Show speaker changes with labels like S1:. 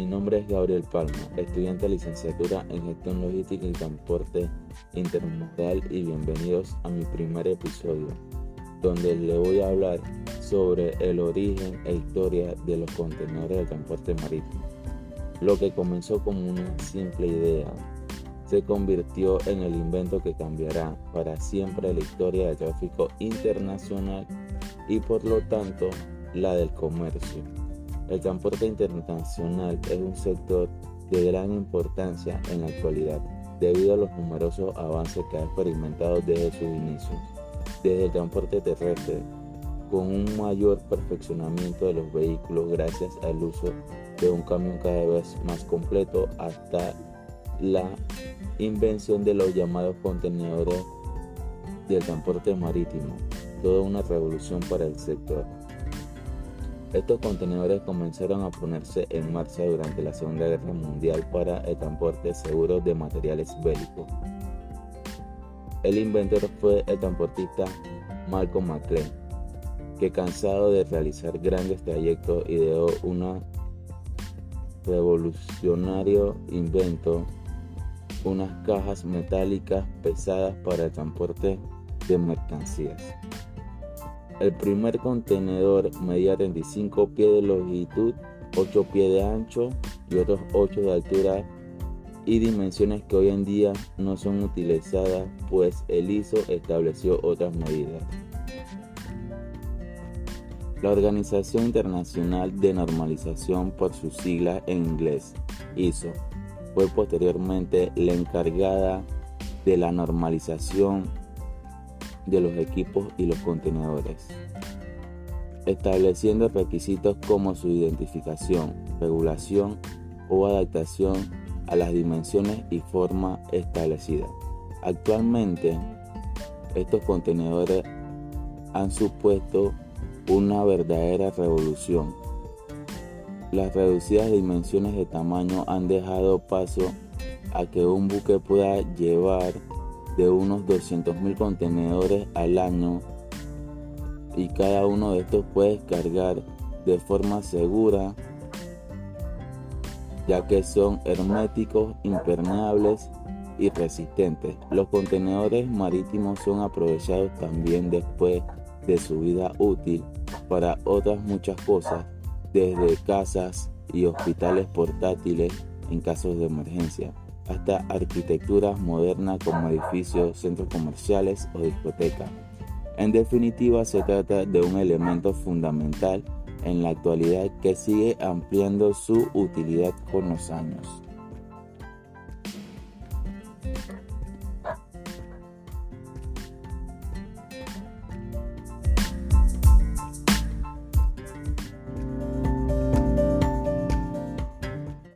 S1: Mi nombre es Gabriel Palma, estudiante de licenciatura en Gestión Logística y Transporte Intermodal y bienvenidos a mi primer episodio, donde le voy a hablar sobre el origen e historia de los contenedores de transporte marítimo. Lo que comenzó como una simple idea se convirtió en el invento que cambiará para siempre la historia del tráfico internacional y por lo tanto la del comercio. El transporte internacional es un sector de gran importancia en la actualidad debido a los numerosos avances que ha experimentado desde sus inicios, desde el transporte terrestre, con un mayor perfeccionamiento de los vehículos gracias al uso de un camión cada vez más completo hasta la invención de los llamados contenedores del transporte marítimo, toda una revolución para el sector. Estos contenedores comenzaron a ponerse en marcha durante la Segunda Guerra Mundial para el transporte seguro de materiales bélicos. El inventor fue el transportista Malcolm McLean, que cansado de realizar grandes trayectos ideó un revolucionario invento, unas cajas metálicas pesadas para el transporte de mercancías. El primer contenedor medía 35 pies de longitud, 8 pies de ancho y otros 8 de altura y dimensiones que hoy en día no son utilizadas pues el ISO estableció otras medidas. La Organización Internacional de Normalización por sus siglas en inglés, ISO, fue posteriormente la encargada de la normalización de los equipos y los contenedores, estableciendo requisitos como su identificación, regulación o adaptación a las dimensiones y forma establecidas. Actualmente, estos contenedores han supuesto una verdadera revolución. Las reducidas dimensiones de tamaño han dejado paso a que un buque pueda llevar de unos 200.000 contenedores al año y cada uno de estos puede cargar de forma segura ya que son herméticos, impermeables y resistentes. Los contenedores marítimos son aprovechados también después de su vida útil para otras muchas cosas, desde casas y hospitales portátiles en casos de emergencia hasta arquitecturas modernas como edificios, centros comerciales o discotecas. En definitiva, se trata de un elemento fundamental en la actualidad que sigue ampliando su utilidad con los años.